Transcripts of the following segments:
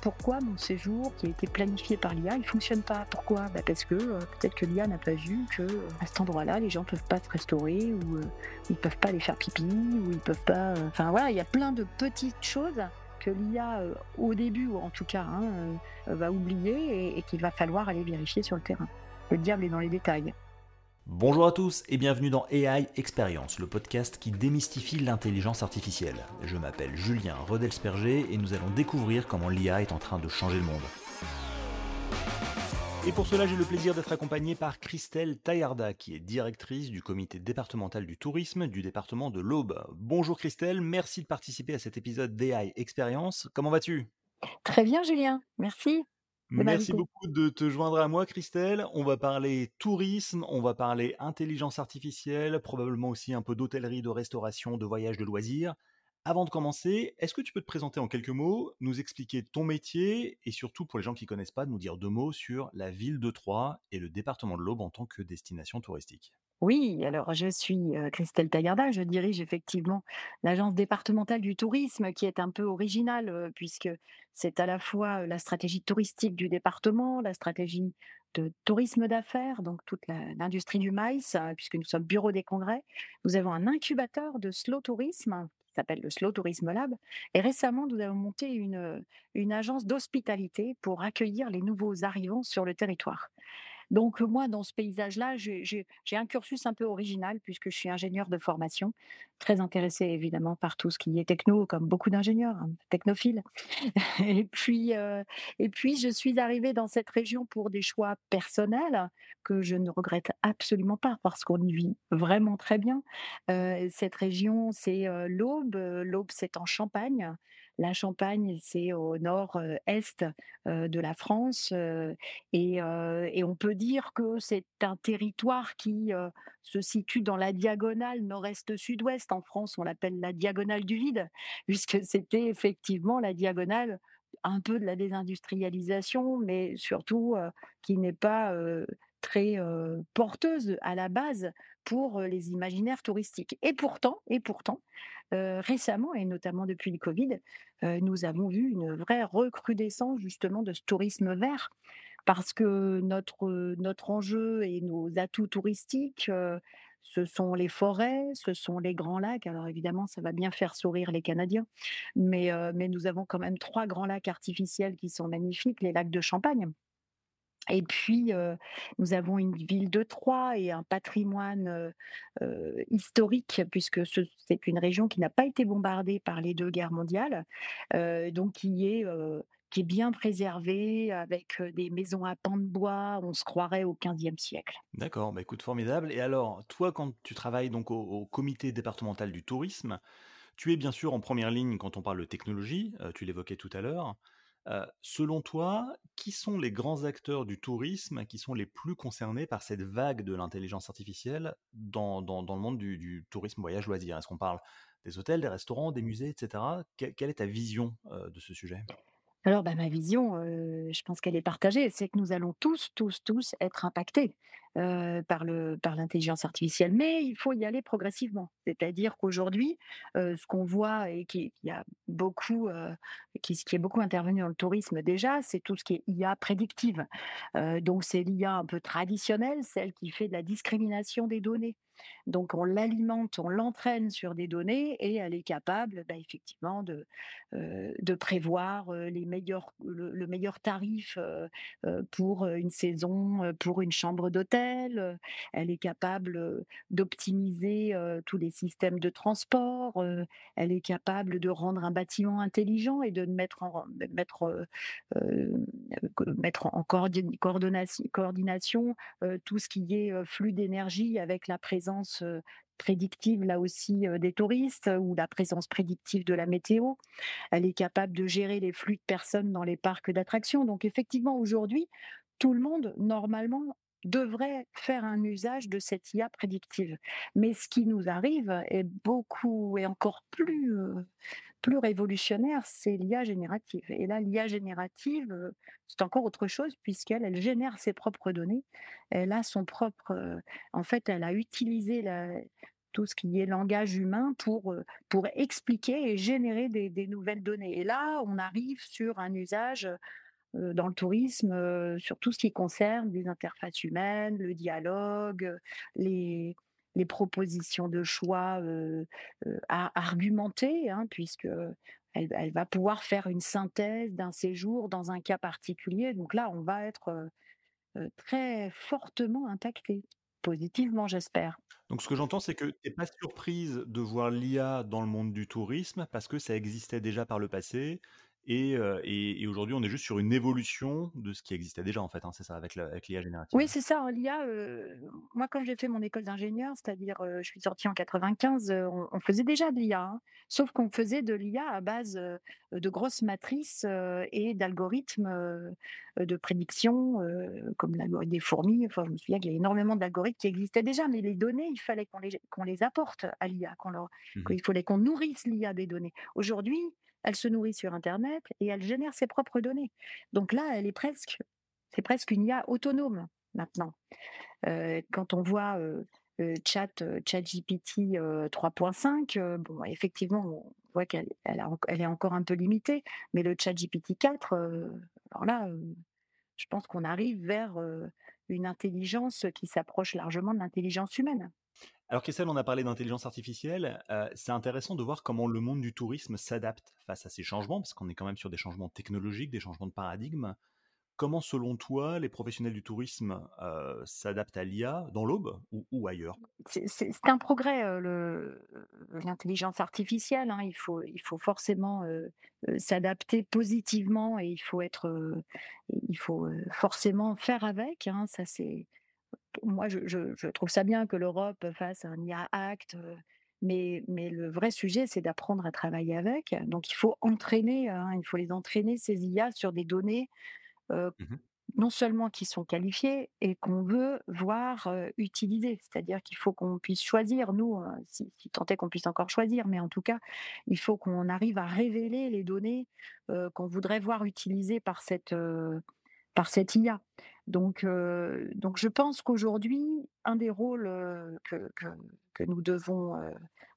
pourquoi mon séjour qui a été planifié par l'IA, il fonctionne pas? Pourquoi? Bah Parce que euh, peut-être que l'IA n'a pas vu que euh, à cet endroit-là, les gens peuvent pas se restaurer ou euh, ils peuvent pas aller faire pipi ou ils peuvent pas. Enfin voilà, il y a plein de petites choses que l'IA, au début en tout cas, hein, va oublier et qu'il va falloir aller vérifier sur le terrain. Le diable est dans les détails. Bonjour à tous et bienvenue dans AI Experience, le podcast qui démystifie l'intelligence artificielle. Je m'appelle Julien Rodelsperger et nous allons découvrir comment l'IA est en train de changer le monde. Et pour cela, j'ai le plaisir d'être accompagné par Christelle Taillarda, qui est directrice du comité départemental du tourisme du département de l'Aube. Bonjour Christelle, merci de participer à cet épisode d'AI Experience. Comment vas-tu? Très bien Julien, merci. Merci beaucoup de te joindre à moi, Christelle. On va parler tourisme, on va parler intelligence artificielle, probablement aussi un peu d'hôtellerie, de restauration, de voyage, de loisirs. Avant de commencer, est-ce que tu peux te présenter en quelques mots, nous expliquer ton métier et surtout pour les gens qui ne connaissent pas, nous dire deux mots sur la ville de Troyes et le département de l'Aube en tant que destination touristique? Oui, alors je suis Christelle Taillarda, je dirige effectivement l'agence départementale du tourisme qui est un peu originale puisque c'est à la fois la stratégie touristique du département, la stratégie de tourisme d'affaires, donc toute l'industrie du maïs, puisque nous sommes bureau des congrès. Nous avons un incubateur de slow tourisme qui s'appelle le Slow Tourisme Lab. Et récemment, nous avons monté une, une agence d'hospitalité pour accueillir les nouveaux arrivants sur le territoire. Donc moi, dans ce paysage-là, j'ai un cursus un peu original puisque je suis ingénieur de formation, très intéressé évidemment par tout ce qui est techno, comme beaucoup d'ingénieurs, hein, technophiles. et puis, euh, et puis, je suis arrivée dans cette région pour des choix personnels que je ne regrette absolument pas parce qu'on y vit vraiment très bien. Euh, cette région, c'est euh, l'Aube. L'Aube, c'est en Champagne. La Champagne, c'est au nord-est de la France et, on peut dire que c'est un territoire qui se situe dans la diagonale nord-est-sud-ouest. En France, on l'appelle la diagonale du vide, puisque c'était effectivement la diagonale un peu de la désindustrialisation, mais surtout qui n'est pas très porteuse à la base pour les imaginaires touristiques. Et pourtant, et pourtant, récemment et notamment depuis le Covid, nous avons vu une vraie recrudescence justement de ce tourisme vert, parce que notre notre enjeu et nos atouts touristiques ce sont les forêts, ce sont les grands lacs. Alors évidemment, ça va bien faire sourire les Canadiens, mais, mais nous avons quand même trois grands lacs artificiels qui sont magnifiques, les lacs de Champagne. Et puis, nous avons une ville de Troyes et un patrimoine historique, puisque c'est une région qui n'a pas été bombardée par les deux guerres mondiales, donc qui est, qui est bien préservée, avec des maisons à pans de bois, on se croirait au XVe siècle. D'accord, bah écoute, formidable. Et alors, toi, quand tu travailles donc au, comité départemental du tourisme, tu es bien sûr en première ligne quand on parle de technologie, tu l'évoquais tout à l'heure selon toi, qui sont les grands acteurs du tourisme qui sont les plus concernés par cette vague de l'intelligence artificielle dans, le monde du, tourisme voyage loisir? Est-ce qu'on parle des hôtels, des restaurants, des musées, etc. quelle est ta vision de ce sujet? Alors, bah, ma vision, je pense qu'elle est partagée, c'est que nous allons tous, tous, tous être impactés par par l'intelligence artificielle, mais il faut y aller progressivement. C'est-à-dire qu'aujourd'hui, ce qu'on voit et qui, a beaucoup, qui est beaucoup intervenu dans le tourisme déjà, c'est tout ce qui est IA prédictive. donc c'est l'IA un peu traditionnelle, celle qui fait de la discrimination des données. Donc on l'alimente, on l'entraîne sur des données et elle est capable bah, effectivement de, de prévoir les meilleurs, le, meilleur tarif pour une saison, pour une chambre d'hôtel. Elle est capable d'optimiser tous les systèmes de transport. Elle est capable de rendre un bâtiment intelligent et de mettre en, mettre, mettre coordination tout ce qui est flux d'énergie avec la présence prédictive là aussi des touristes ou la présence prédictive de la météo. Elle est capable de gérer les flux de personnes dans les parcs d'attractions. Donc effectivement, aujourd'hui, tout le monde, normalement, devrait faire un usage de cette IA prédictive. Mais ce qui nous arrive est beaucoup et encore plus, euh, plus révolutionnaire, c'est l'IA générative. Et là, l'IA générative, euh, c'est encore autre chose puisqu'elle elle génère ses propres données. Elle a son propre, euh, en fait, elle a utilisé tout ce qui est langage humain pour, pour expliquer et générer des nouvelles données et là, on arrive sur un usage, dans le tourisme, sur tout ce qui concerne les interfaces humaines, le dialogue, les propositions de choix, heu heu, a argumentées, hein, puisque, elle va pouvoir faire une synthèse d'un séjour dans un cas particulier. Donc là, on va être, très fortement impacté, positivement, j'espère. Donc ce que j'entends, c'est que tu es pas surprise de voir l'IA dans le monde du tourisme parce que ça existait déjà par le passé et heu et et aujourd'hui, on est juste sur une évolution de ce qui existait déjà, en fait, hein, c'est ça, avec l'IA générative? Oui, c'est ça, hein, l'IA, moi, quand j'ai fait mon école d'ingénieur, c'est-à-dire, heu, je suis sortie en 95, heu, on on faisait déjà de l'IA, hein. Sauf qu'on faisait de l'IA à base, de grosses matrices, et d'algorithmes, de prédiction, comme l'algorithme des fourmis. Enfin, je me souviens qu'il y a énormément d'algorithmes qui existaient déjà, mais les données, il fallait qu'on les qu'on les apporte à l'IA, qu'on leur Mmh qu'il fallait qu'on nourrisse l'IA des données. Aujourd'hui, elle se nourrit sur internet et elle génère ses propres données. Donc là, elle est presque c'est presque une IA autonome maintenant. Quand on voit, heu heu, Chat, heu, 3.5, heu, bon, effectivement, on voit qu'elle est encore un peu limitée, mais le 4, alors là, heu, je pense qu'on arrive vers, une intelligence qui s'approche largement de l'intelligence humaine. Alors Kessel, on a parlé d'intelligence artificielle. Heu, c'est intéressant de voir comment le monde du tourisme s'adapte face à ces changements, parce qu'on est quand même sur des changements technologiques, des changements de paradigme. Comment, selon toi, les professionnels du tourisme, heu, s'adaptent à l'IA dans l'aube ou ailleurs? C'est un progrès, le l'intelligence artificielle, hein. Il faut il faut forcément, s'adapter positivement et il faut être, il faut, forcément faire avec, hein. Ça, c'est moi, je je je trouve ça bien que l'Europe fasse un IA Act, mais mais le vrai sujet, c'est d'apprendre à travailler avec. Donc il faut entraîner, hein, il faut les entraîner, ces IA, sur des données, Mmh non seulement qui sont qualifiés et qu'on veut voir, heu, utilisés. C'est-à-dire qu'il faut qu'on puisse choisir nous, heu, si si tant est qu'on puisse encore choisir, mais en tout cas, il faut qu'on arrive à révéler les données, qu'on voudrait voir utilisées par cette, par cette IA. Donc je pense qu'aujourd'hui, un des rôles, que nous devons,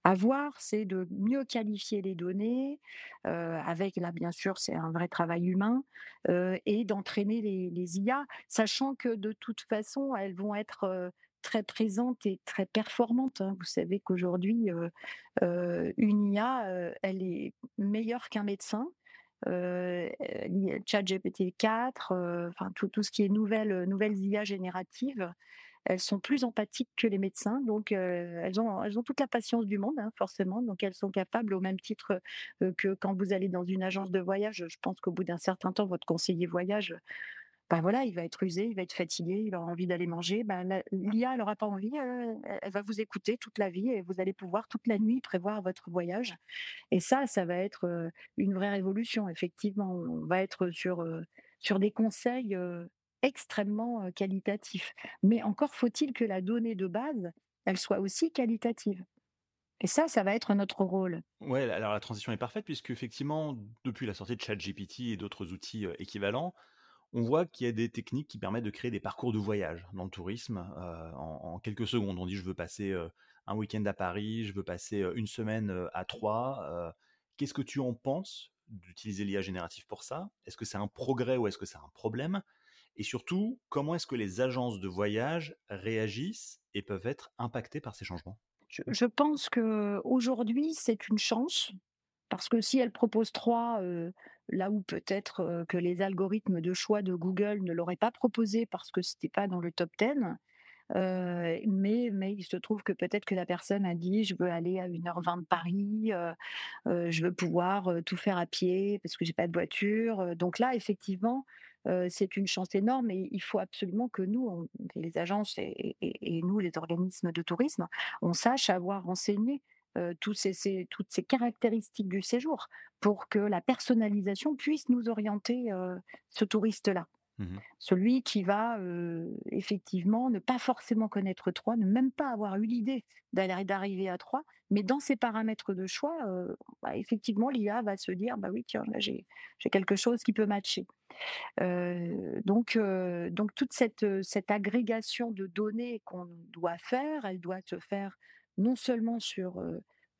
avoir, c'est de mieux qualifier les données, avec là, bien sûr, c'est un vrai travail humain, et d'entraîner les IA, sachant que de toute façon, elles vont être, très présentes et très performantes, hein. Vous savez qu'aujourd'hui, une IA, elle est meilleure qu'un médecin. Heu, li ChatGPT 4, heu, enfin tout ce qui est nouvelles, nouvelles IA génératives, elles sont plus empathiques que les médecins, donc elles ont elles ont toute la patience du monde, hein, forcément, donc elles sont capables, au même titre, que quand vous allez dans une agence de voyage, je pense qu'au bout d'un certain temps, votre conseiller voyage, bah, voilà, il va être usé, il va être fatigué, il aura envie d'aller manger. Bah, la l'IA, elle aura pas envie, heu, elle va vous écouter toute la vie et vous allez pouvoir toute la nuit prévoir votre voyage et ça, ça va être, une vraie révolution effectivement. On va être sur, sur des conseils, extrêmement, qualitatifs. Mais encore faut-il que la donnée de base, elle soit aussi qualitative et ça, ça va être notre rôle. Ouais, alors la transition est parfaite puisque effectivement, depuis la sortie de ChatGPT et d'autres outils, équivalents, on voit qu'il y a des techniques qui permettent de créer des parcours de voyage dans le tourisme, heu, en quelques secondes. On dit: «Je veux passer, heu, un week-end à Paris, je veux passer, heu, 1 semaine, à Troyes», qu'est-ce que tu en penses d'utiliser l'IA générative pour ça? Est-ce que c'est un progrès ou est-ce que c'est un problème? Et surtout, comment est-ce que les agences de voyage réagissent et peuvent être impactées par ces changements? Je je pense qu'aujourd'hui, c'est une chance Parce que si elle propose 3, heu, là où peut-être, que les algorithmes de choix de Google ne l'auraient pas proposé parce que c'était pas dans le top 10, heu, mais mais il se trouve que peut-être que la personne a dit: «Je veux aller à 1:20 de Paris, je veux pouvoir, tout faire à pied parce que j'ai pas de voiture», donc là effectivement, c'est une chance énorme et il faut absolument que nous, les agences et nous, les organismes de tourisme, on sache avoir renseigné heu, tous ces ces toutes ces caractéristiques du séjour pour que la personnalisation puisse nous orienter, heu, ce touriste-là. Mmh Celui qui va, heu, effectivement ne pas forcément connaître Troyes, ne même pas avoir eu l'idée d'arriver à Troyes, mais dans ses paramètres de choix, bah, effectivement l'IA va se dire: «Bah oui tiens là j'ai quelque chose qui peut matcher». Donc donc toute cette agrégation de données qu'on doit faire, elle doit se faire non seulement sur,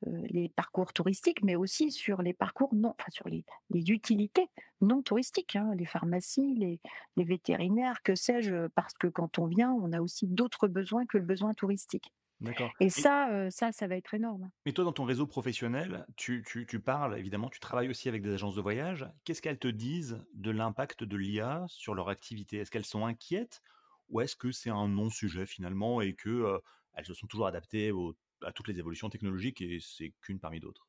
les parcours touristiques, mais aussi sur les parcours non enfin sur les les utilités non touristiques, hein, les pharmacies, les les vétérinaires, que sais-je, parce que quand on vient, on a aussi d'autres besoins que le besoin touristique D'accord. et Et ça, ça, ça va être énorme. mais toi, dans ton réseau professionnel, tu tu tu parles évidemment, tu travailles aussi avec des agences de voyage. Qu'est-ce qu'elles te disent de l'impact de l'IA sur leur activité? Est-ce qu'elles sont inquiètes? Ou est-ce que c'est un non-sujet finalement et que, elles se sont toujours adaptées à toutes les évolutions technologiques et c'est qu'une parmi d'autres?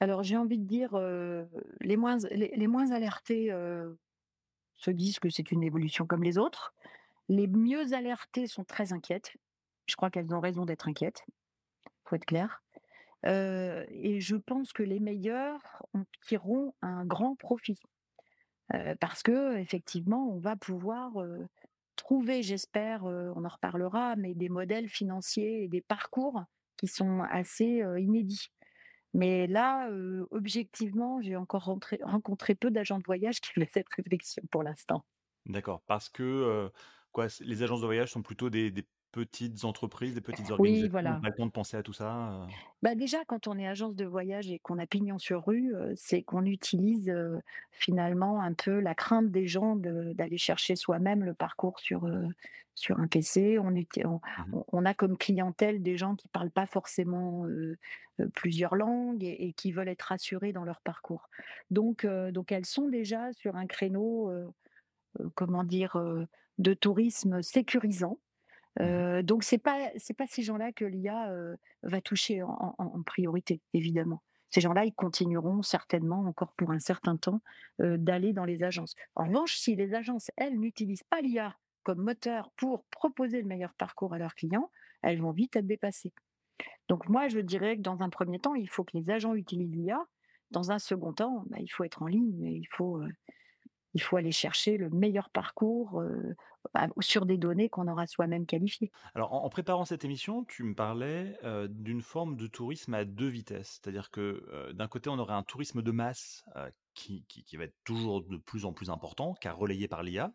Alors j'ai envie de dire, heu, les moins les alertés, heu, se disent que c'est une évolution comme les autres. Les mieux alertées sont très inquiètes. Je crois qu'elles ont raison d'être inquiètes, faut être clair. Heu et je pense que les meilleurs tireront un grand profit, parce qu'effectivement, on va pouvoir, trouver, j'espère, heu, on en reparlera, mais des modèles financiers et des parcours qui sont assez, heu, inédits. Mais là, heu, objectivement, j'ai encore rencontré peu d'agents de voyage qui faisaient cette réflexion pour l'instant. D'accord, parce que, quoi, les agences de voyage sont plutôt des petites entreprises, des petites Oui, organisations n'ont voilà. pas le temps de penser à tout ça, heu? Bah, déjà, quand on est agence de voyage et qu'on a pignon sur rue, heu, c'est qu'on utilise, heu, finalement un peu la crainte des gens de d'aller chercher soi-même le parcours sur, sur un PC. On on Mmh on on a comme clientèle des gens qui parlent pas forcément, plusieurs langues et et qui veulent être rassurés dans leur parcours. Donc donc elles sont déjà sur un créneau, comment dire? De tourisme sécurisant Mmh donc c'est pas c'est pas ces gens-là que l'IA, va toucher en priorité, évidemment. Ces gens-là, ils continueront certainement encore pour un certain temps, d'aller dans les agences. En revanche, si les agences, elles, n'utilisent pas l'IA comme moteur pour proposer le meilleur parcours à leurs clients, elles vont vite être dépassées. Donc moi, je dirais que dans un premier temps, il faut que les agents utilisent l'IA. Dans un second temps, bah, il faut être en ligne il faut, il faut aller chercher le meilleur parcours, bah, sur des données qu'on aura soi-même qualifiées. Alors, en préparant cette émission, tu me parlais, d'une forme de tourisme à 2 vitesses. C'est-à-dire que, d'un côté, on aurait un tourisme de masse, qui qui qui va être toujours de plus en plus important, car relayé par l'IA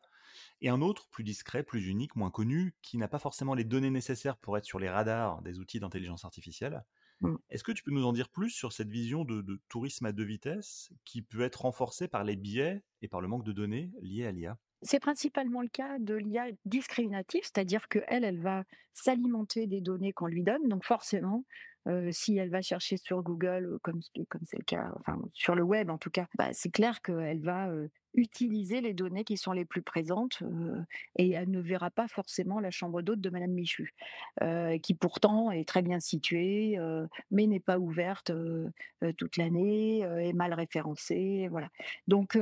et un autre plus discret, plus unique, moins connu, qui n'a pas forcément les données nécessaires pour être sur les radars des outils d'intelligence artificielle. Mmh. Est-ce que tu peux nous en dire plus sur cette vision de de tourisme à 2 vitesses qui peut être renforcée par les biais et par le manque de données liés à l'IA? C'est principalement le cas de l'IA discriminative, c'est-à-dire qu'elle, elle va s'alimenter des données qu'on lui donne. Donc forcément, si elle va chercher sur Google, comme c'est le cas, enfin sur le web en tout cas, bah, c'est clair qu'elle va, utiliser les données qui sont les plus présentes, et elle ne verra pas forcément la chambre d'hôte de madame Michu, qui pourtant est très bien située, mais n'est pas ouverte, toute l'année, est mal référencée, voilà. Donc,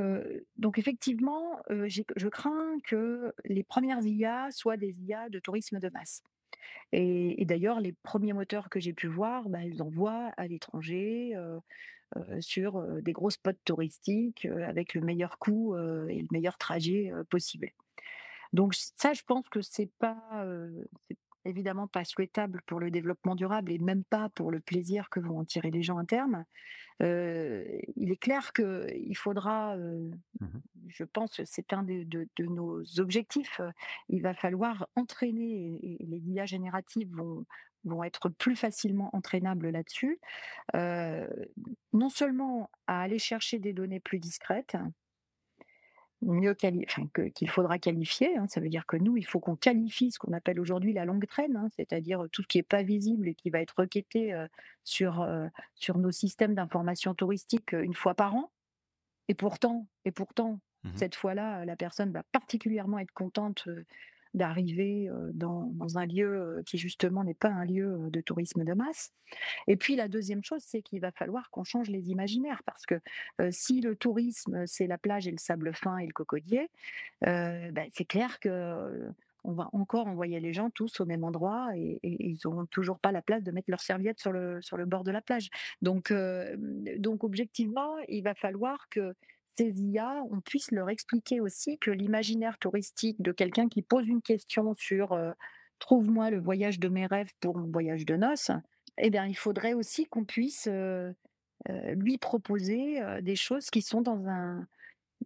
donc effectivement, je crains que les premières IA soient des IA de tourisme de masse et d'ailleurs les premiers moteurs que j'ai pu voir, bah, ils envoient à l'étranger, sur, des gros spots touristiques, avec le meilleur coût, et le meilleur trajet, possible. Donc ça, je pense que c'est pas, évidemment pas souhaitable pour le développement durable et même pas pour le plaisir que vont en tirer les gens à terme. Heu, il est clair qu'il faudra, heu, Mmh je pense que c'est un de de nos objectifs, heu, il va falloir entraîner et et les IA génératives vont vont être plus facilement entraînables là-dessus. Non seulement à aller chercher des données plus discrètes, mieux quali enfin qu'il faudra qualifier, hein. Ça veut dire que nous, il faut qu'on qualifie ce qu'on appelle aujourd'hui la longue traîne, hein, c'est-à-dire, tout ce qui est pas visible et qui va être requêté, heu, sur, heu, sur nos systèmes d'information touristique, heu, 1 fois par an. Et pourtant et pourtant, Mmh cette fois-là, la personne va particulièrement être contente, d'arriver, dans un lieu, qui justement n'est pas un lieu, de tourisme de masse. Et puis la deuxième chose, c'est qu'il va falloir qu'on change les imaginaires parce que, si le tourisme, c'est la plage et le sable fin et le cocotier, heu, bah, c'est clair que, on va encore envoyer les gens tous au même endroit et ils auront toujours pas la place de mettre leurs serviettes sur le bord de la plage. Donc, donc objectivement, il va falloir que ces IA, on puisse leur expliquer aussi que l'imaginaire touristique de quelqu'un qui pose une question sur, «Trouve-moi le voyage de mes rêves pour mon voyage de noces», eh bien, il faudrait aussi qu'on puisse, lui proposer, des choses qui sont dans un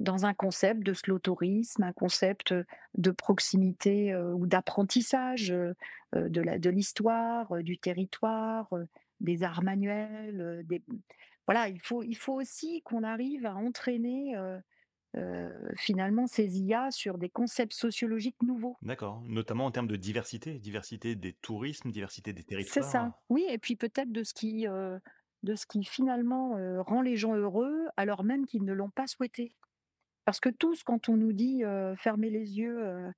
dans un concept de slow tourisme, un concept, de proximité, ou d'apprentissage, de de l'histoire, heu, du territoire, des arts manuels, des voilà, il faut il faut aussi qu'on arrive à entraîner, finalement ces IA sur des concepts sociologiques nouveaux. D'accord, notamment en termes de diversité, diversité des tourismes, diversité des C'est ça, territoires? oui et puis peut-être de ce qui, de ce qui finalement, rend les gens heureux alors même qu'ils ne l'ont pas souhaité. Parce que tous quand on nous dit, «Fermez les yeux,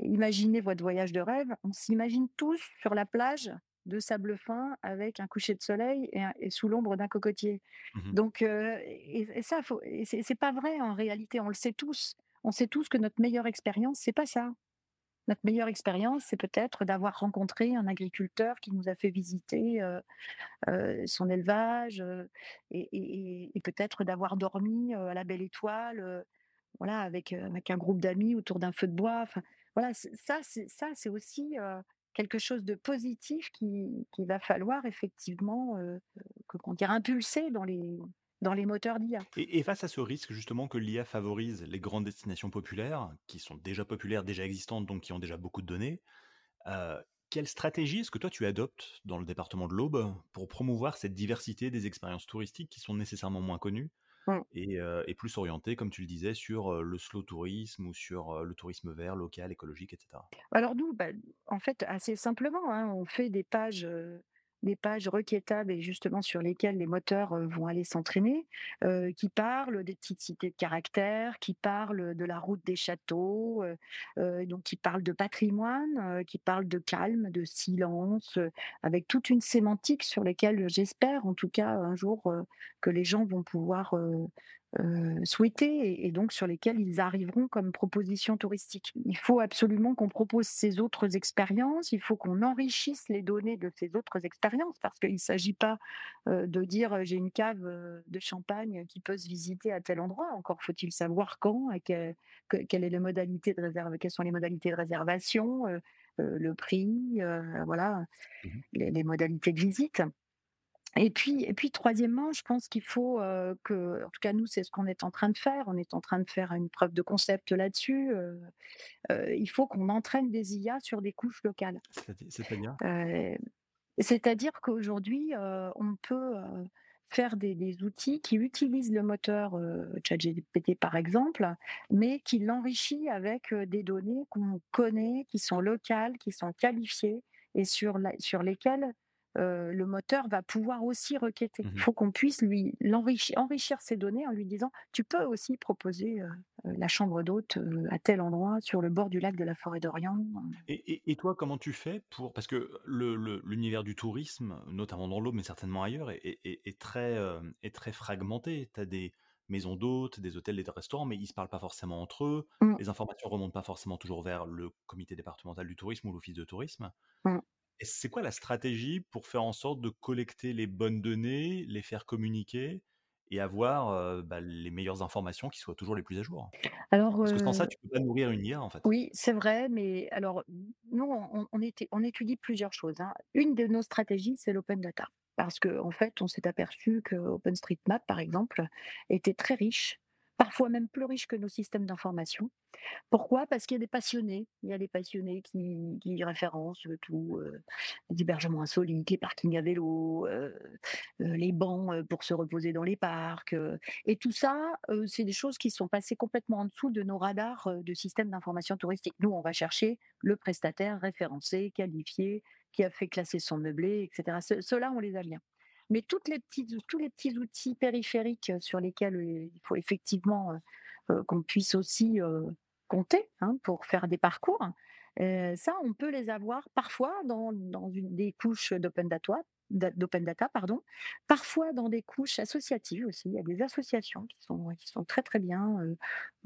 imaginez votre voyage de rêve», on s'imagine tous sur la plage de sable fin avec un coucher de soleil et un et sous l'ombre d'un cocotier. Mmh Donc et et ça faut et c'est pas vrai en réalité, on le sait tous. On sait tous que notre meilleure expérience, c'est pas ça. Notre meilleure expérience, c'est peut-être d'avoir rencontré un agriculteur qui nous a fait visiter, son élevage, et peut-être d'avoir dormi, à la belle étoile, voilà avec, avec un groupe d'amis autour d'un feu de bois. Enfin voilà, ça c'est ça c'est aussi, quelque chose de positif qui qu'il va falloir effectivement, comment dire? Impulser dans les dans les moteurs d'IA. et face à ce risque justement que l'IA favorise les grandes destinations populaires, qui sont déjà populaires, déjà existantes, donc qui ont déjà beaucoup de données, heu, quelle stratégie est-ce que toi tu adoptes dans le département de l'Aube pour promouvoir cette diversité des expériences touristiques qui sont nécessairement moins connues Mmh. et plus orientées, comme tu le disais, sur, le slow tourisme ou sur, le tourisme vert, local, écologique et cetera? Alors nous, bah, en fait, assez simplement, hein, on fait des pages, des pages requêtables et justement sur lesquelles les moteurs, vont aller s'entraîner, qui parlent des petites cités de caractère, qui parlent de la route des châteaux, donc qui parlent de patrimoine, qui parlent de calme, de silence, avec toute une sémantique sur lesquelles j'espère en tout cas un jour, que les gens vont pouvoir, heu, souhaités et et donc sur lesquels ils arriveront comme proposition touristique. Il faut absolument qu'on propose ces autres expériences, il faut qu'on enrichisse les données de ces autres expériences parce qu'il ne s'agit pas, de dire, «J'ai une cave, de champagne qui peut se visiter à tel endroit». Encore faut-il savoir quand et que que quelle est les modalités de réserve quelles sont les modalités de réservation, le prix, voilà, Mmh les les modalités de visite. Et puis et puis troisièmement, je pense qu'il faut, que en tout cas nous, c'est ce qu'on est en train de faire. On est en train de faire une preuve de concept là-dessus, il faut qu'on entraîne des IA sur des couches locales. C'est-à-di c'est-à-dire? C'est-à-dire qu'aujourd'hui, on peut, faire des des outils qui utilisent le moteur, ChatGPT par exemple, mais qui l'enrichit avec, des données qu'on connaît, qui sont locales, qui sont qualifiées et sur la sur lesquelles, le moteur va pouvoir aussi requêter. Il Mmh faut qu'on puisse lui enrichir ces données en lui disant: «Tu peux aussi proposer, la chambre d'hôte, à tel endroit sur le bord du lac de la Forêt d'Orient». Et et et toi, comment tu fais pour parce que le le l'univers du tourisme, notamment dans l'Aube, mais certainement ailleurs, est est est est très, est très fragmenté. Tu as des maisons d'hôtes, des hôtels, des restaurants, mais ils se parlent pas forcément entre eux. Mmh, Les informations remontent pas forcément toujours vers le comité départemental du tourisme ou l'office de tourisme. mmh. Et c'est quoi la stratégie pour faire en sorte de collecter les bonnes données, les faire communiquer et avoir, bah, les meilleures informations qui soient toujours les plus à jour? Alors, Parce que sans ça, tu peux pas nourrir une IA, en fait. Oui, c'est vrai, mais alors, nous, on on été on étudie plusieurs choses, hein. Une de nos stratégies, c'est l'open data. Parce qu'en en fait, on s'est aperçu que OpenStreetMap, par exemple, était très riche, parfois même plus riche que nos systèmes d'information. Pourquoi? Parce qu'il y a des passionnés. Il y a des passionnés qui référencent, heu, tout, heu, les hébergements insolites, les parkings à vélo, heu, les bancs, pour se reposer dans les parcs, et tout ça, c'est des choses qui sont passées complètement en dessous de nos radars, de systèmes d'information touristique. Nous, on va chercher le prestataire référencé, qualifié, qui a fait classer son meublé et cetera. Ceux ceux-là, on les a bien. Mais tous les petits outils périphériques, heu, sur lesquels, heu, il faut effectivement, heu, qu'on puisse aussi, compter, hein, pour faire des parcours. Heu, ça, on peut les avoir parfois dans des couches d'open data d'a d'open data, pardon, parfois dans des couches associatives aussi. Il y a des associations qui sont qui sont très, très bien,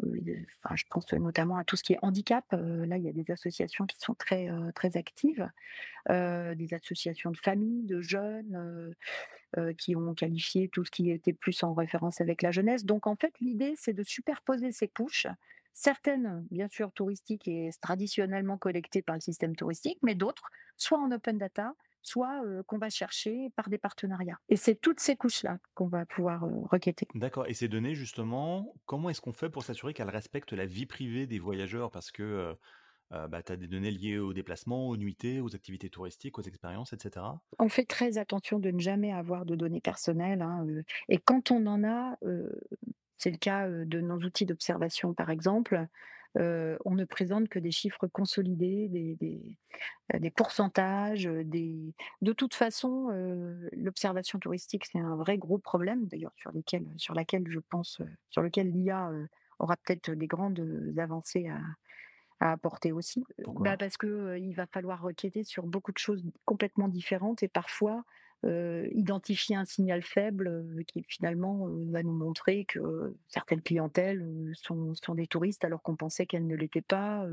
enfin, je pense notamment à tout ce qui est handicap, là, il y a des associations qui sont très, très actives, des associations de familles, de jeunes, qui ont qualifié tout ce qui était plus en référence avec la jeunesse. Donc en fait, l'idée, c'est de superposer ces couches, certaines, bien sûr, touristiques et traditionnellement collectées par le système touristique, mais d'autres, soit en open data, soit euh, qu'on va chercher par des partenariats. Et c'est toutes ces couches-là qu'on va pouvoir euh, requêter. D'accord et ces données justement, comment est-ce qu'on fait pour s'assurer qu'elles respectent la vie privée des voyageurs? Parce que, bah, tu as des données liées aux déplacements, aux nuitées, aux activités touristiques, aux expériences et cetera? On fait très attention de ne jamais avoir de données personnelles, hein, et quand on en a, c'est le cas, de nos outils d'observation par exemple, on ne présente que des chiffres consolidés, des des, heu, des pourcentages, des de toute façon, l'observation touristique, c'est un vrai gros problème d'ailleurs sur lesquels sur laquelle je pense, sur lequel l'IA, aura peut-être des grandes, avancées à à apporter aussi. Bah, parce que, il va falloir requêter sur beaucoup de choses complètement différentes et parfois, heu, identifier un signal faible, heu, qui finalement, heu, va nous montrer que certaines clientèles, sont sont des touristes alors qu'on pensait qu'elles ne l'étaient pas.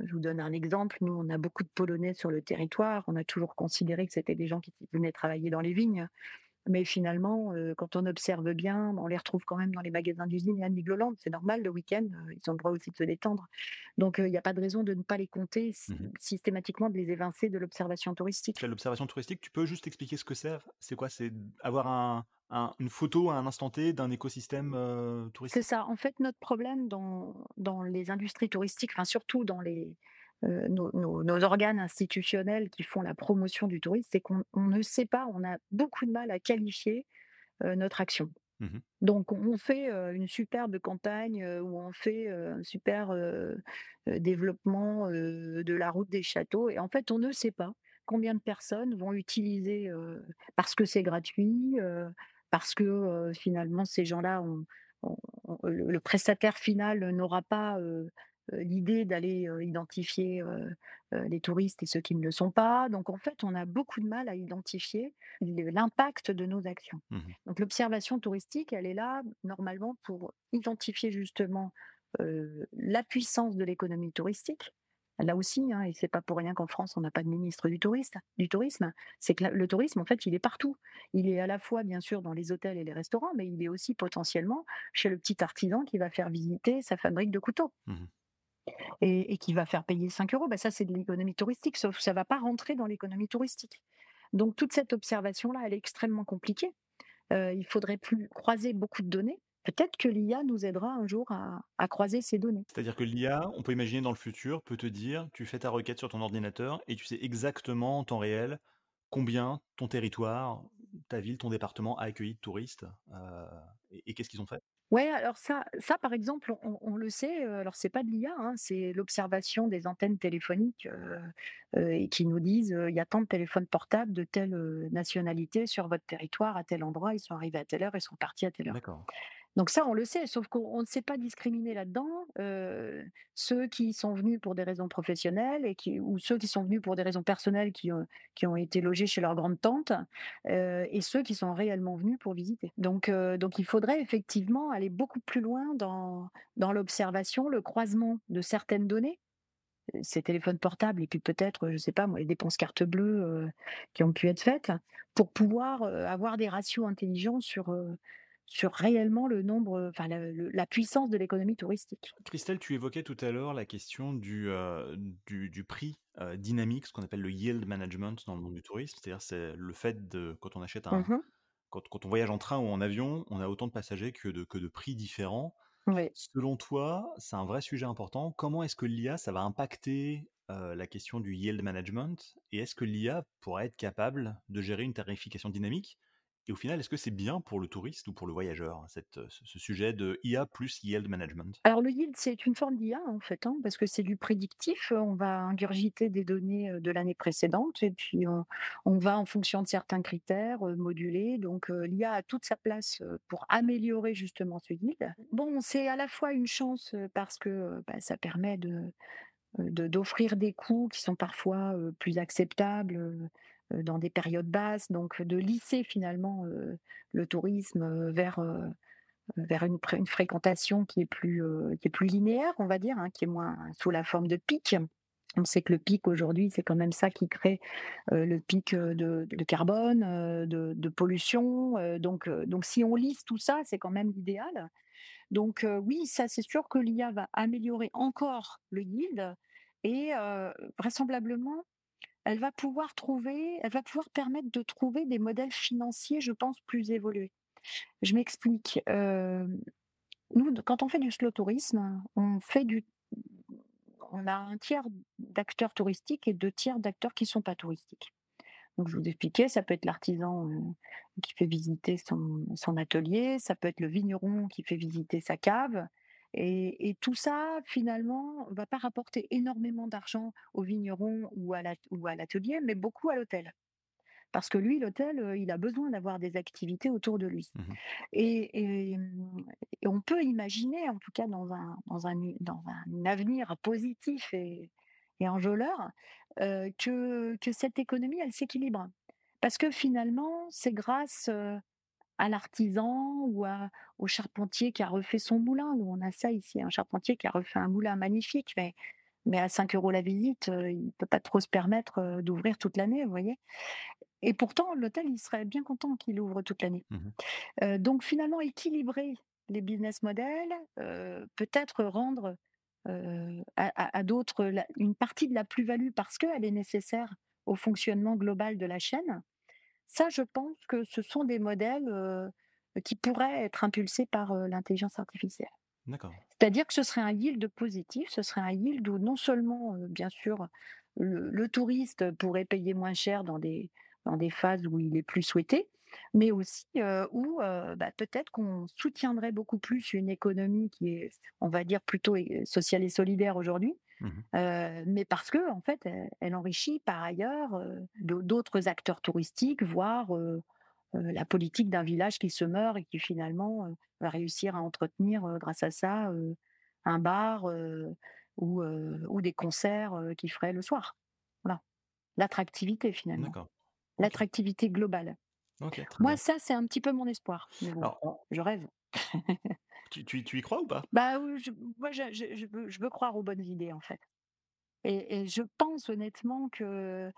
Je vous donne un exemple, nous on a beaucoup de Polonais sur le territoire, on a toujours considéré que c'était des gens qui venaient travailler dans les vignes. Mais finalement, quand on observe bien, on les retrouve quand même dans les magasins d'usines et à Migloland. C'est normal, le week-end, ils ont le droit aussi de se détendre. Donc, il y a pas de raison de ne pas les compter, Mmh systématiquement, de les évincer de l'observation touristique. L'observation touristique, tu peux juste expliquer ce que c'est? C'est quoi? C'est avoir un un une photo à un instant T d'un écosystème, heu, C'est touristique? ça. En fait, notre problème dans dans les industries touristiques, enfin surtout dans les, heu, nos nos nos organes institutionnels qui font la promotion du tourisme, c'est qu'on on ne sait pas, on a beaucoup de mal à qualifier, heu, notre action. Mmh Donc on fait, heu, une superbe campagne, où on fait, un super, développement, de la route des châteaux et en fait, on ne sait pas combien de personnes vont utiliser, parce que c'est gratuit, parce que, finalement ces gens-là ont le prestataire final n'aura pas, l'idée d'aller, identifier, les touristes et ceux qui ne le sont pas. Donc en fait, on a beaucoup de mal à identifier l'impact de nos actions. Mmh Donc l'observation touristique, elle est là normalement pour identifier justement, la puissance de l'économie touristique. Là aussi, hein, et c'est pas pour rien qu'en France on n'a pas de ministre du touriste du tourisme. C'est que le tourisme en fait il est partout. Il est à la fois bien sûr dans les hôtels et les restaurants, mais il est aussi potentiellement chez le petit artisan qui va faire visiter sa fabrique de couteaux mh. Et qui va faire payer 5 €. Bah, ça c'est de l'économie touristique, sauf que ça va pas rentrer dans l'économie touristique. Donc toute cette observation-là, elle est extrêmement compliquée. Heu, il faudrait plus croiser beaucoup de données. Peut-être que l'IA nous aidera un jour à croiser ces données. C'est-à-dire que l'IA, on peut imaginer dans le futur, peut te dire: «Tu fais ta requête sur ton ordinateur et tu sais exactement en temps réel combien ton territoire, ta ville, ton département a accueilli de touristes», et et qu'est-ce qu'ils ont fait? Ouais, alors ça ça par exemple, on le sait, heu, alors c'est pas de l'IA, hein, c'est l'observation des antennes téléphoniques, heu heu et qui nous disent, «Il y a tant de téléphones portables de telle, nationalité sur votre territoire à tel endroit, ils sont arrivés à telle heure, ils sont partis à telle heure». D'accord. Donc ça, on le sait, sauf qu'on on ne sait pas discriminer là-dedans, ceux qui sont venus pour des raisons professionnelles et qui ou ceux qui sont venus pour des raisons personnelles qui ont qui ont été logés chez leur grande-tante, heu et ceux qui sont réellement venus pour visiter. Donc donc il faudrait effectivement aller beaucoup plus loin dans dans l'observation, le croisement de certaines données, ces téléphones portables et puis peut-être, je sais pas moi, les dépenses carte bleue, qui ont pu être faites, pour pouvoir, avoir des ratios intelligents sur, sur réellement le nombre, enfin la puissance de l'économie touristique. Christelle, tu évoquais tout à l'heure la question du, du du prix, dynamique, ce qu'on appelle le yield management dans le monde du tourisme. C'est-à-dire, c'est le fait de quand on achète un Mmh quand quand on voyage en train ou en avion, on a autant de passagers que de que de prix différents. Oui. Selon toi, c'est un vrai sujet important. Comment est-ce que l'IA, ça va impacter, la question du yield management? Et est-ce que l'IA pourrait être capable de gérer une tarification dynamique? Et au final, est-ce que c'est bien pour le touriste ou pour le voyageur, ce sujet de IA plus yield management? Alors le yield, c'est une forme d'IA en fait, hein, parce que c'est du prédictif. On va ingurgiter des données, heu, de l'année précédente et puis on va en fonction de certains critères, heu, moduler. Donc heu, l'IA a toute sa place, pour améliorer justement ce yield. Bon, c'est à la fois une chance, parce que, bah, ça permet d'offrir des coûts qui sont parfois, plus acceptables, dans des périodes basses, donc de lisser finalement, le tourisme, vers, vers une une fréquentation qui est plus, qui est plus linéaire, on va dire, hein, qui est moins sous la forme de pic. On sait que le pic aujourd'hui, c'est quand même ça qui crée, le pic, de de carbone, de de pollution, donc donc si on lisse tout ça, c'est quand même l'idéal. Donc oui, ça c'est sûr que l'IA va améliorer encore le yield et vraisemblablement elle va pouvoir trouver elle va pouvoir permettre de trouver des modèles financiers, je pense, plus évolués. Je m'explique, hem, nous, quand on fait du slow tourisme, on fait du on a un tiers d'acteurs touristiques et 2 tiers d'acteurs qui sont pas touristiques. Donc je vous expliquais, ça peut être l'artisan, heu, qui fait visiter son atelier, ça peut être le vigneron qui fait visiter sa cave et et tout ça, finalement, va pas rapporter énormément d'argent au vigneron ou à l'atelier, mais beaucoup à l'hôtel. Parce que lui, l'hôtel, heu, il a besoin d'avoir des activités autour de lui Mmh et et hem et on peut imaginer, en tout cas dans un dans un u dans un avenir positif et et enjôleur, heu, que que cette économie, elle s'équilibre. Parce que finalement, c'est grâce, heu, à l'artisan ou à au charpentier qui a refait son moulin. Nous, on a ça ici, un charpentier qui a refait un moulin magnifique, mais mais à 5 euros la visite, heu, il peut pas trop se permettre, heu, d'ouvrir toute l'année, vous voyez? Et pourtant, l'hôtel, il serait bien content qu'il ouvre toute l'année. Mmh Heu, donc finalement, équilibrer les business models, peut-être rendre, à à d'autres une partie de la plus-value parce qu'elle est nécessaire au fonctionnement global de la chaîne. Ça, je pense que ce sont des modèles, qui pourraient être impulsés par, l'intelligence artificielle. D'accord. C'est-à-dire que ce serait un yield positif, ce serait un yield où non seulement, bien sûr, le le touriste pourrait payer moins cher dans des dans des phases où il est plus souhaité, mais aussi, où, bah, peut-être qu'on soutiendrait beaucoup plus une économie qui est, on va dire, plutôt sociale et solidaire aujourd'hui, Mmh mais parce que en fait, elle elle enrichit par ailleurs, d'autres acteurs touristiques, voire, la politique d'un village qui se meurt et qui finalement, va réussir à entretenir, grâce à ça, un bar, ou des concerts, qu'il ferait le soir. Voilà, l'attractivité finalement, l'attractivité globale. Moi bien. ça, c'est un petit peu mon espoir, mais bon, Alors je rêve. tu tu tu y crois ou pas? Bah, je moi je je veux je veux croire aux bonnes idées en fait et je pense honnêtement que,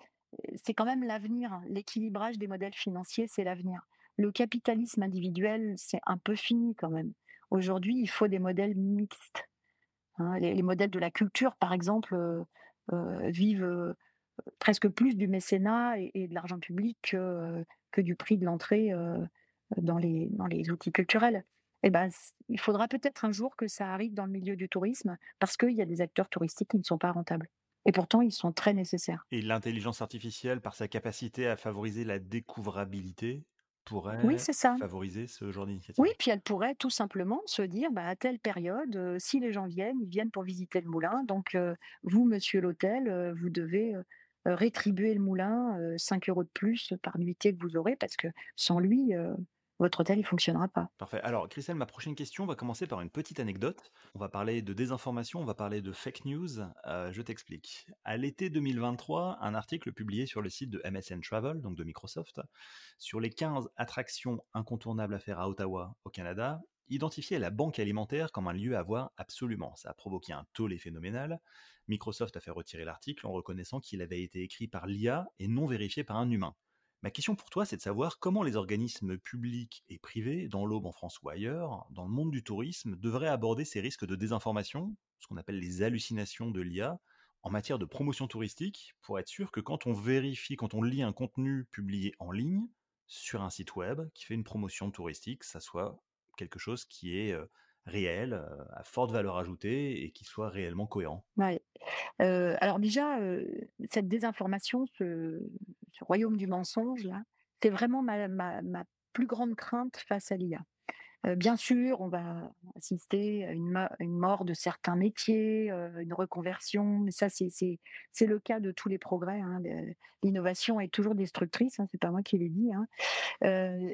c'est quand même l'avenir, hein. L'équilibrage des modèles financiers, c'est l'avenir. Le capitalisme individuel, c'est un peu fini quand même. Aujourd'hui, il faut des modèles mixtes, hein. Les les modèles de la culture, par exemple, vivent, presque plus du mécénat et et de l'argent public que, que du prix de l'entrée, dans les dans les outils culturels. Et ben, il faudra peut-être un jour que ça arrive dans le milieu du tourisme, parce qu'il y a des acteurs touristiques qui ne sont pas rentables et pourtant ils sont très nécessaires. Et l'intelligence artificielle, par sa capacité à favoriser la découvrabilité, Oui, pourrait c'est ça. favoriser ce genre Oui, d'initiative? puis elle pourrait tout simplement se dire, bah, à telle période, si les gens viennent, ils viennent pour visiter le moulin, donc vous, monsieur l'hôtel, vous devez, rétribuer le moulin, heu, 5 € de plus par nuitée que vous aurez parce que sans lui, votre hôtel, il fonctionnera pas. Parfait. Alors, Christelle, ma prochaine question va commencer par une petite anecdote. On va parler de désinformation, on va parler de fake news. Euh, je t'explique. À l'été 2023, un article publié sur le site de MSN Travel, donc de Microsoft, sur les 15 attractions incontournables à faire à Ottawa, au Canada, identifiait la banque alimentaire comme un lieu à voir absolument. Ça a provoqué un tollé phénoménal. Microsoft a fait retirer l'article en reconnaissant qu'il avait été écrit par l'IA et non vérifié par un humain. Ma question pour toi, c'est de savoir comment les organismes publics et privés, dans l'Aube en France ou ailleurs, dans le monde du tourisme, devraient aborder ces risques de désinformation, ce qu'on appelle les hallucinations de l'IA, en matière de promotion touristique, pour être sûr que quand on vérifie, quand on lit un contenu publié en ligne sur un site web qui fait une promotion touristique, ça soit quelque chose qui est euh, réel, euh, à forte valeur ajoutée et qui soit réellement cohérent? Alors déjà, cette désinformation, ce royaume du mensonge là, c'est vraiment ma plus grande crainte face à l'IA. Bien sûr, on va assister à une mort de certains métiers, une reconversion, mais ça c'est le cas de tous les progrès, hein. L'innovation est toujours destructrice, hein, c'est pas moi qui l'ai dit, hein.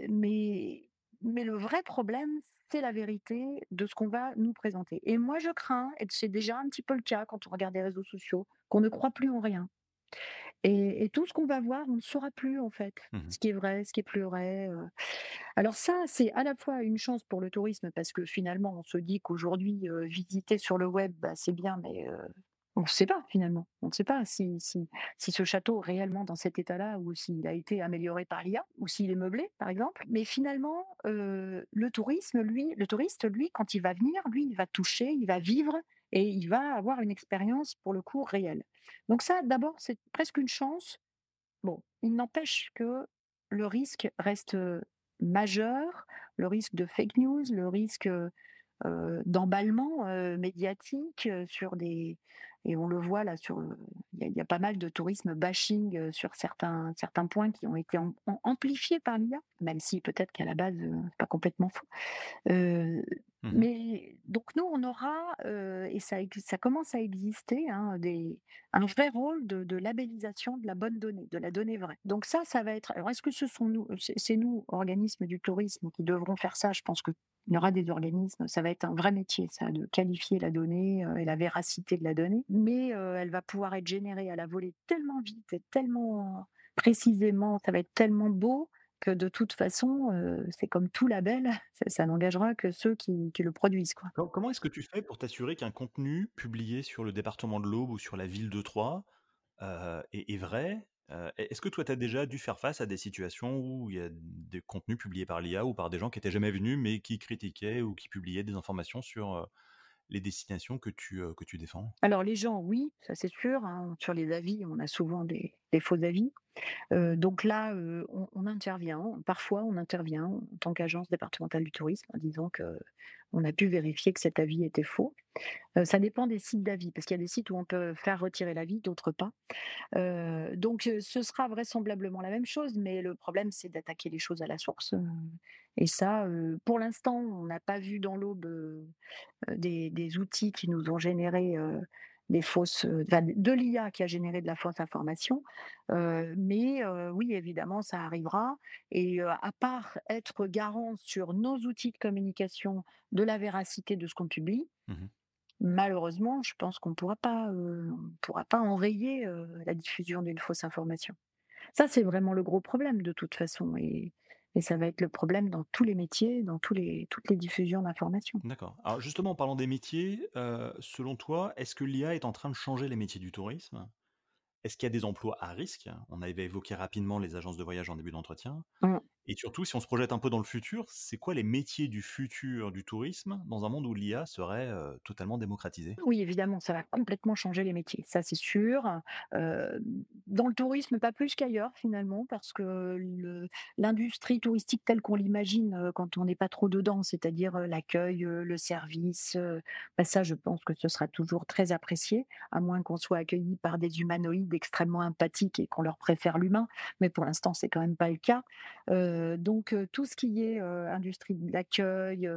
Mais mais le vrai problème, c'est la vérité de ce qu'on va nous présenter et moi je crains et c'est déjà un petit peu le cas quand on regarde les réseaux sociaux, qu'on ne croit plus en rien et et tout ce qu'on va voir, on ne saura plus en fait, Mhm. ce qui est vrai, ce qui est plus vrai. Alors ça, c'est à la fois une chance pour le tourisme parce que finalement on se dit qu'aujourd'hui, visiter sur le web, bah, c'est bien mais on ne sait pas finalement. On ne sait pas si ce château est réellement dans cet état-là ou s'il a été amélioré par l'IA ou s'il est meublé, par exemple. Mais finalement, heu, le tourisme, lui le touriste, lui, quand il va venir, lui, il va toucher, il va vivre et il va avoir une expérience, pour le coup, réelle. Donc ça, d'abord, c'est presque une chance Bon, il n'empêche que le risque reste, heu, majeur, le risque de fake news, le risque, heu, d'emballement, médiatique, sur des et on le voit là sur, il y a pas mal de tourisme bashing, heu, sur certains points qui ont été am am amplifiés par l'IA, même si peut-être qu'à la base, heu, c'est pas complètement faux. Heu, Mmh mais donc nous, on aura, et ça commence à exister, hein, un vrai rôle de labellisation de la bonne donnée, de la donnée vraie. Donc ça, ça va être alors est-ce que ce sont nous c'est nous, organismes du tourisme, qui devrons faire ça? Je pense qu'il y aura des organismes, ça va être un vrai métier ça, de qualifier la donnée, et la véracité de la donnée. Mais, elle va pouvoir être générée à la volée tellement vite et tellement précisément, ça va être tellement beau que de toute façon, c'est comme tout label, ça n'engagera que ceux qui le produisent, comment est-ce que tu fais pour t'assurer qu'un contenu publié sur le département de l'Aube ou sur la ville de Troyes, est vrai? Est-ce que toi, tu as déjà dû faire face à des situations où il y a des contenus publiés par l'IA ou par des gens qui étaient jamais venus, mais qui critiquaient ou qui publiaient des informations sur, les destinations que tu, que défends? Alors les gens, oui, ça c'est sûr, hein, sur les avis, on a souvent des faux avis. Donc là, on on intervient, parfois on intervient en tant qu'agence départementale du tourisme en disant qu'on a pu vérifier que cet avis était faux. Heu, ça dépend des sites d'avis, parce qu'il y a des sites où on peut faire retirer l'avis, d'autres pas. Heu, donc heu, ce sera vraisemblablement la même chose, mais le problème, c'est d'attaquer les choses à la source, et ça, pour l'instant, on n'a pas vu dans l'aube, des des outils qui nous ont généré, des fausses, de l'IA qui a généré de la fausse information. Mais oui, évidemment, ça arrivera et à part être garant sur nos outils de communication de la véracité de ce qu'on publie, Mmh malheureusement, je pense qu'on pourra pas, on pourra pas enrayer, la diffusion d'une fausse information. Ça, c'est vraiment le gros problème de toute façon et et ça va être le problème dans tous les métiers, dans tous les toutes les diffusions d'informations. D'accord. Alors justement, en parlant des métiers, heu, selon toi, est-ce que l'IA est en train de changer les métiers du tourisme? Est-ce qu'il y a des emplois à risque? On avait évoqué rapidement les agences de voyage en début d'entretien. Mmh. Et surtout, si on se projette un peu dans le futur, c'est quoi les métiers du futur du tourisme dans un monde où l'IA serait, totalement démocratisée? Oui, évidemment, ça va complètement changer les métiers, ça c'est sûr. Dans le tourisme, pas plus qu'ailleurs finalement, parce que l'industrie touristique telle qu'on l'imagine, quand on n'est pas trop dedans, c'est-à-dire, l'accueil, le service, bah, ça je pense que ce sera toujours très apprécié, à moins qu'on soit accueilli par des humanoïdes extrêmement empathiques et qu'on leur préfère l'humain, mais pour l'instant c'est quand même pas le cas. Heu, donc heu, tout ce qui est, heu, industrie de l'accueil,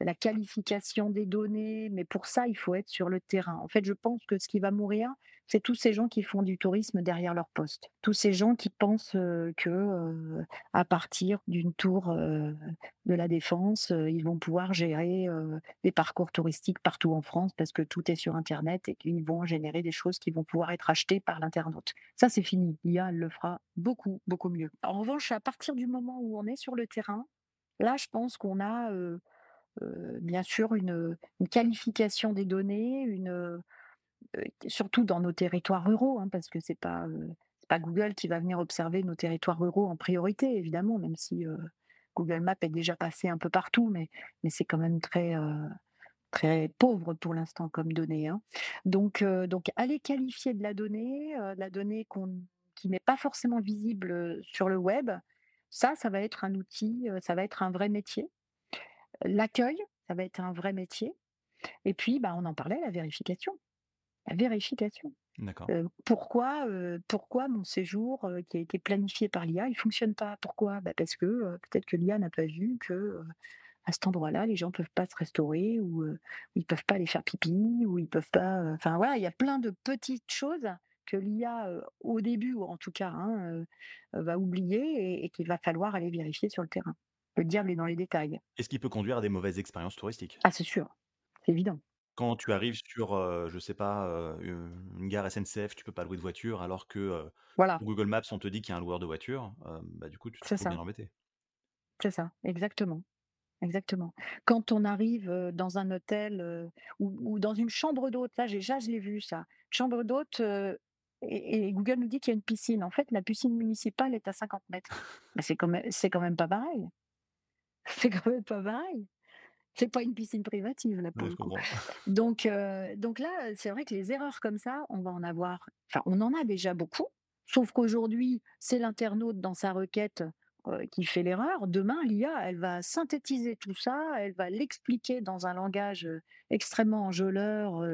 la qualification des données, mais pour ça, il faut être sur le terrain. En fait, je pense que ce qui va mourir, c'est tous ces gens qui font du tourisme derrière leur poste. Tous ces gens qui pensent euh, que à partir d'une tour de la Défense, ils vont pouvoir gérer des parcours touristiques partout en France parce que tout est sur Internet et qu'ils vont générer des choses qui vont pouvoir être achetées par l'internaute. Ça, c'est fini. L'IA, le fera beaucoup, beaucoup mieux. En revanche, à partir du moment où on est sur le terrain, là, je pense qu'on a bien sûr une, qualification des données, une, surtout dans nos territoires ruraux, hein, parce que c'est pas, pas Google qui va venir observer nos territoires ruraux en priorité évidemment, même si, Google Maps est déjà passé un peu partout, mais c'est quand même très, très pauvre pour l'instant comme données, hein. Donc aller qualifier de la donnée, de la donnée qui n'est pas forcément visible, sur le web, ça, ça va être un outil, ça va être un vrai métier. L'accueil, ça va être un vrai métier et puis, bah, on en parlait, la vérification. La vérification. D'accord. Heu, pourquoi, heu, pourquoi mon séjour, heu, qui a été planifié par l'IA, il fonctionne pas? Pourquoi? Bah, parce que, peut-être que l'IA n'a pas vu que, à cet endroit-là, les gens peuvent pas se restaurer ou, ils peuvent pas aller faire pipi ou ils peuvent pas, enfin voilà, il y a plein de petites choses que l'IA, au début ou en tout cas, hein, va oublier et et qu'il va falloir aller vérifier sur le terrain. Le diable est dans les détails. est ce qui peut conduire à des mauvaises expériences touristiques. Ah c'est sûr, c'est évident. Quand tu arrives sur, heu, je sais pas, heu, une gare SNCF, tu peux pas louer de voiture alors que, heu, Voilà, sur Google Maps, on te dit qu'il y a un loueur de voiture, heu, bah, du coup, tu te c'est retrouves ça, bien embêté. c'est ça, exactement, exactement. Quand on arrive, heu, dans un hôtel, heu, ou ou dans une chambre d'hôte, là j'ai déjà je l'ai vu ça. Chambre d'hôte, heu, et et Google nous dit qu'il y a une piscine. En fait, la piscine municipale est à 50 mètres. Bah, c'est quand même c'est quand même pas pareil. C'est quand même pas pareil. C'est pas une piscine privative là pour le coup. Donc heu, donc là, c'est vrai que les erreurs comme ça, on va en avoir enfin on en a déjà beaucoup Sauf qu'aujourd'hui, c'est l'internaute dans sa requête, heu, qui fait l'erreur. Demain, l'IA, elle va synthétiser tout ça, elle va l'expliquer dans un langage, heu, extrêmement enjôleur,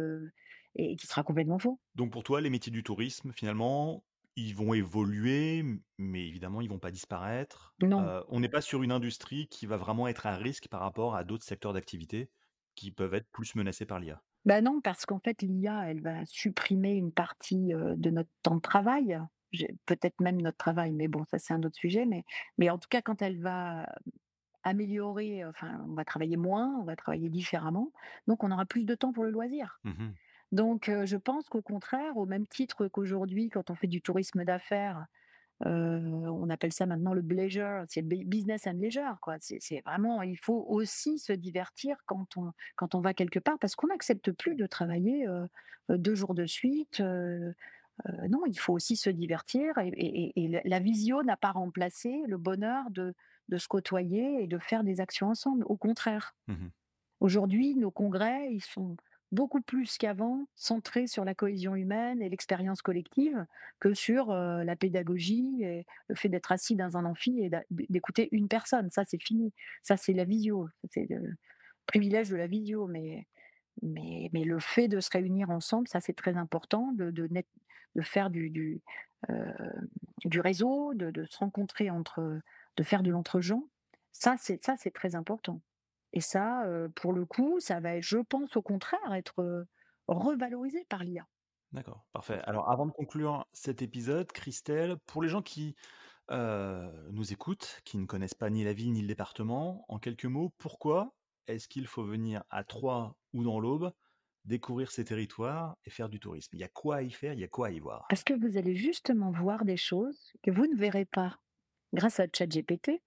et qui sera complètement faux. Donc pour toi, les métiers du tourisme, finalement, ils vont évoluer, mais évidemment, ils vont pas disparaître. Non. On n'est pas sur une industrie qui va vraiment être à risque par rapport à d'autres secteurs d'activité qui peuvent être plus menacés par l'IA? Bah, non, parce qu'en fait, l'IA, elle va supprimer une partie, de notre temps de travail. Peut-être même notre travail, mais bon, ça, c'est un autre sujet, mais mais en tout cas, quand elle va améliorer, enfin, on va travailler moins, on va travailler différemment, donc on aura plus de temps pour le loisir. Mmh mh. Donc je pense qu'au contraire, au même titre qu'aujourd'hui, quand on fait du tourisme d'affaires, on appelle ça maintenant le bleisure, c'est bu business and leisure, quoi. C'est vraiment il faut aussi se divertir quand on quand on va quelque part parce qu'on n'accepte plus de travailler, 2 jours de suite, non, il faut aussi se divertir et et et et la visio n'a pas remplacé le bonheur de de se côtoyer et de faire des actions ensemble, au contraire. Mmh mh. Aujourd'hui, nos congrès, ils sont beaucoup plus qu'avant centrés sur la cohésion humaine et l'expérience collective que sur, la pédagogie et le fait d'être assis dans un amphi et d'écouter une personne. Ça, c'est fini. Ça, c'est la visio. C'est le privilège de la visio, mais mais mais le fait de se réunir ensemble, ça, c'est très important, de faire du réseau, de se rencontrer entre, de faire de l'entre-gens. Ça, c'est très important. Et ça, pour le coup, ça va je pense, au contraire, être, revalorisé par l'IA. D'accord, parfait. Alors avant de conclure cet épisode, Christelle, pour les gens qui, nous écoutent, qui ne connaissent pas ni la ville ni le département, en quelques mots, pourquoi est-ce qu'il faut venir à Troyes ou dans l'Aube, découvrir ces territoires et faire du tourisme? Il y a quoi à y faire? Il y a quoi à y voir? Parce que vous allez justement voir des choses que vous ne verrez pas grâce à ChatGPT,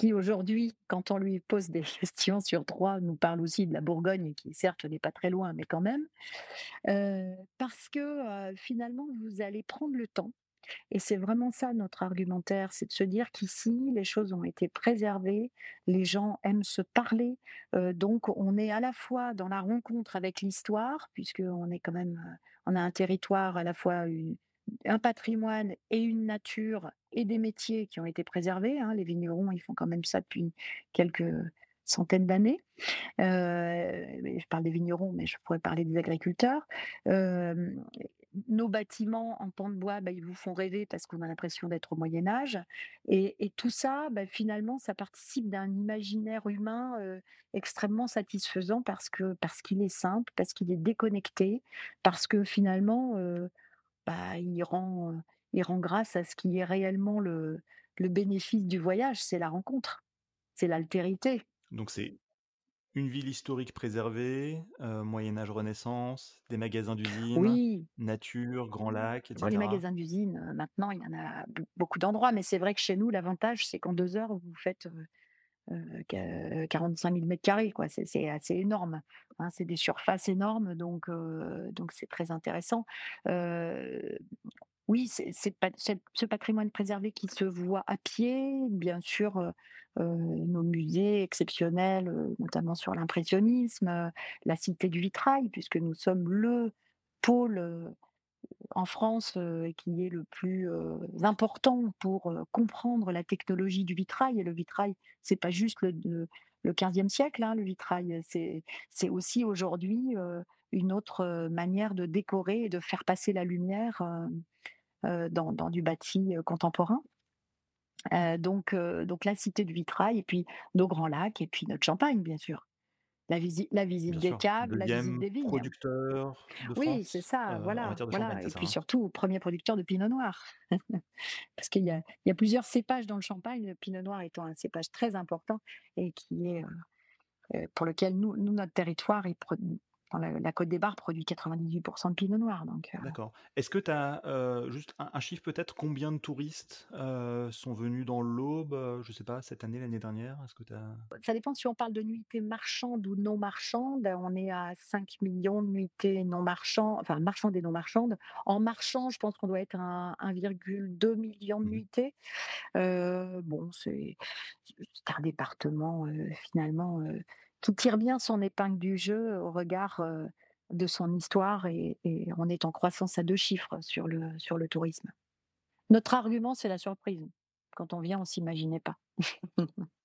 qui aujourd'hui, quand on lui pose des questions sur Troyes, nous parle aussi de la Bourgogne qui certes n'est pas très loin, mais quand même. Heu, parce que, heu, finalement, vous allez prendre le temps et c'est vraiment ça notre argumentaire, c'est de se dire qu'ici, les choses ont été préservées, les gens aiment se parler, heu, donc on est à la fois dans la rencontre avec l'histoire, puisqu'on est quand même, on a un territoire à la fois un patrimoine et une nature et des métiers qui ont été préservés, hein. Les vignerons, ils font quand même ça depuis quelques centaines d'années. Mais je parle des vignerons, mais je pourrais parler des agriculteurs. Hem, nos bâtiments en pans de bois, bah, ils vous font rêver parce qu'on a l'impression d'être au Moyen Âge et tout ça, bah, finalement, ça participe d'un imaginaire humain, heu, extrêmement satisfaisant parce que parce qu'il est simple, parce qu'il est déconnecté, parce que finalement, bah, il rend, il rend grâce à ce qui est réellement le le bénéfice du voyage, c'est la rencontre, c'est l'altérité. Donc c'est une ville historique préservée, Moyen Âge, Renaissance, des magasins d'usines, Oui, nature, grands lacs et bon les magasins d'usines, heu, maintenant il y en a beaucoup d'endroits, mais c'est vrai que chez nous l'avantage c'est qu'en 2 heures vous faites, heu heu, qua 45 000 m2 quoi, c'est assez énorme, hein. C'est des surfaces énormes donc donc c'est très intéressant. Oui, c'est ce patrimoine préservé qui se voit à pied, bien sûr, heu heu, nos musées exceptionnels, heu, notamment sur l'impressionnisme, la Cité du Vitrail puisque nous sommes le pôle, en France, qui est le plus, important pour, comprendre la technologie du vitrail. Et le vitrail, c'est pas juste le le 15e siècle, hein, le vitrail, c'est aussi aujourd'hui, une autre, manière de décorer et de faire passer la lumière, dans dans du bâti, heu, contemporain. Heu, donc donc la Cité du Vitrail et puis nos grands lacs et puis notre Champagne, bien sûr. La visi la visite Bien des sûr. caves, la visite des vignes. producteur de Oui, c'est ça, voilà, voilà et puis hein? surtout, 1er producteur de pinot noir. Parce qu'il y a il y a plusieurs cépages dans le champagne, le pinot noir étant un cépage très important et qui est, pour lequel nous nous, notre territoire, prod dans la la Côte des Bar produit 98% de pinot noir donc heu D'accord. Est-ce que tu as, heu, juste un un chiffre peut-être? Combien de touristes, heu, sont venus dans l'Aube, je sais pas, cette année, l'année dernière? Est-ce que tu Ça dépend si on parle de nuitées marchandes ou non marchandes. On est à 5 000 000 de nuitées non marchandes, enfin marchandes et non marchandes. En marchand, je pense qu'on doit être à 1,2 000 000 de Mmh mh. nuitées. Bon, c'est un département, finalement, qui tire bien son épingle du jeu au regard, de son histoire et on est en croissance à 2 chiffres sur le sur le tourisme. Notre argument, c'est la surprise. Quand on vient, on s'imaginait pas.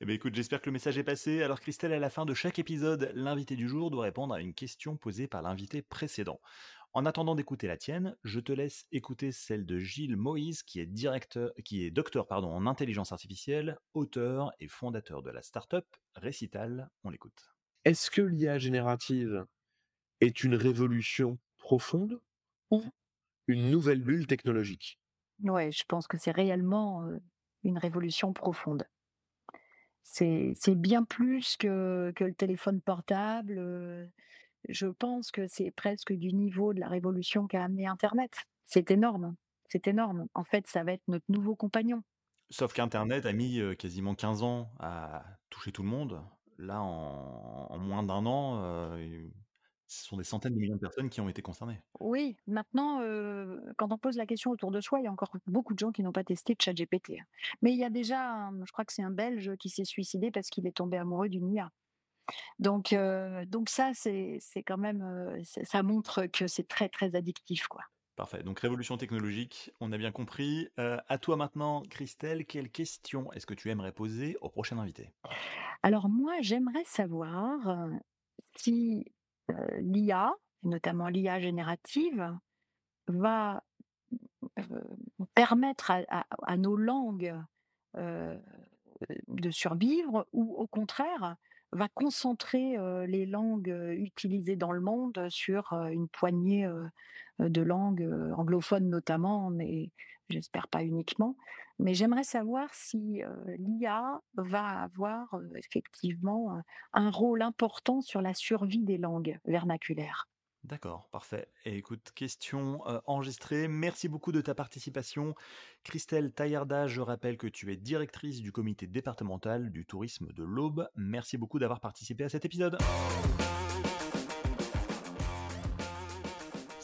Eh bien, écoute, j'espère que le message est passé. Alors, Christelle, à la fin de chaque épisode, l'invité du jour doit répondre à une question posée par l'invité précédent. En attendant d'écouter la tienne, je te laisse écouter celle de Gilles Moïse, qui est directeur, qui est docteur pardon, en intelligence artificielle, auteur et fondateur de la startup Récital. On l'écoute. Est-ce que l'IA générative est une révolution profonde ou une nouvelle bulle technologique? Ouais, je pense que c'est réellement euh, une révolution profonde. C'est bien plus que le téléphone portable, je pense que c'est presque du niveau de la révolution qu'a amené internet. C'est énorme, c'est énorme. En fait, ça va être notre nouveau compagnon. Sauf qu'internet a mis, quasiment 15 ans à toucher tout le monde. Là, en moins d'un an, ce sont des centaines de millions de personnes qui ont été concernées. Oui, maintenant, heu, quand on pose la question autour de soi, il y a encore beaucoup de gens qui n'ont pas testé ChatGPT, hein. Mais il y a déjà un je crois que c'est un Belge qui s'est suicidé parce qu'il est tombé amoureux d'une IA. Donc heu, donc ça, c'est quand même, heu, ç ça montre que c'est très, très addictif, quoi. Parfait, donc révolution technologique, on a bien compris. À toi maintenant, Christelle, quelle question est-ce que tu aimerais poser au prochain invité? Alors moi, j'aimerais savoir, si, l'IA, notamment l'IA générative, va, heu, permettre à nos langues, heu, de survivre ou au contraire, va concentrer, les langues, utilisées dans le monde sur, une poignée, de langues, anglophones notamment, mais j'espère pas uniquement. Mais j'aimerais savoir si, l'IA va avoir, effectivement, un rôle important sur la survie des langues vernaculaires. D'accord, parfait. Écoute, question enregistrée. Merci beaucoup de ta participation. Christelle Taillarda, je rappelle que tu es directrice du comité départemental du tourisme de l'Aube. Merci beaucoup d'avoir participé à cet épisode.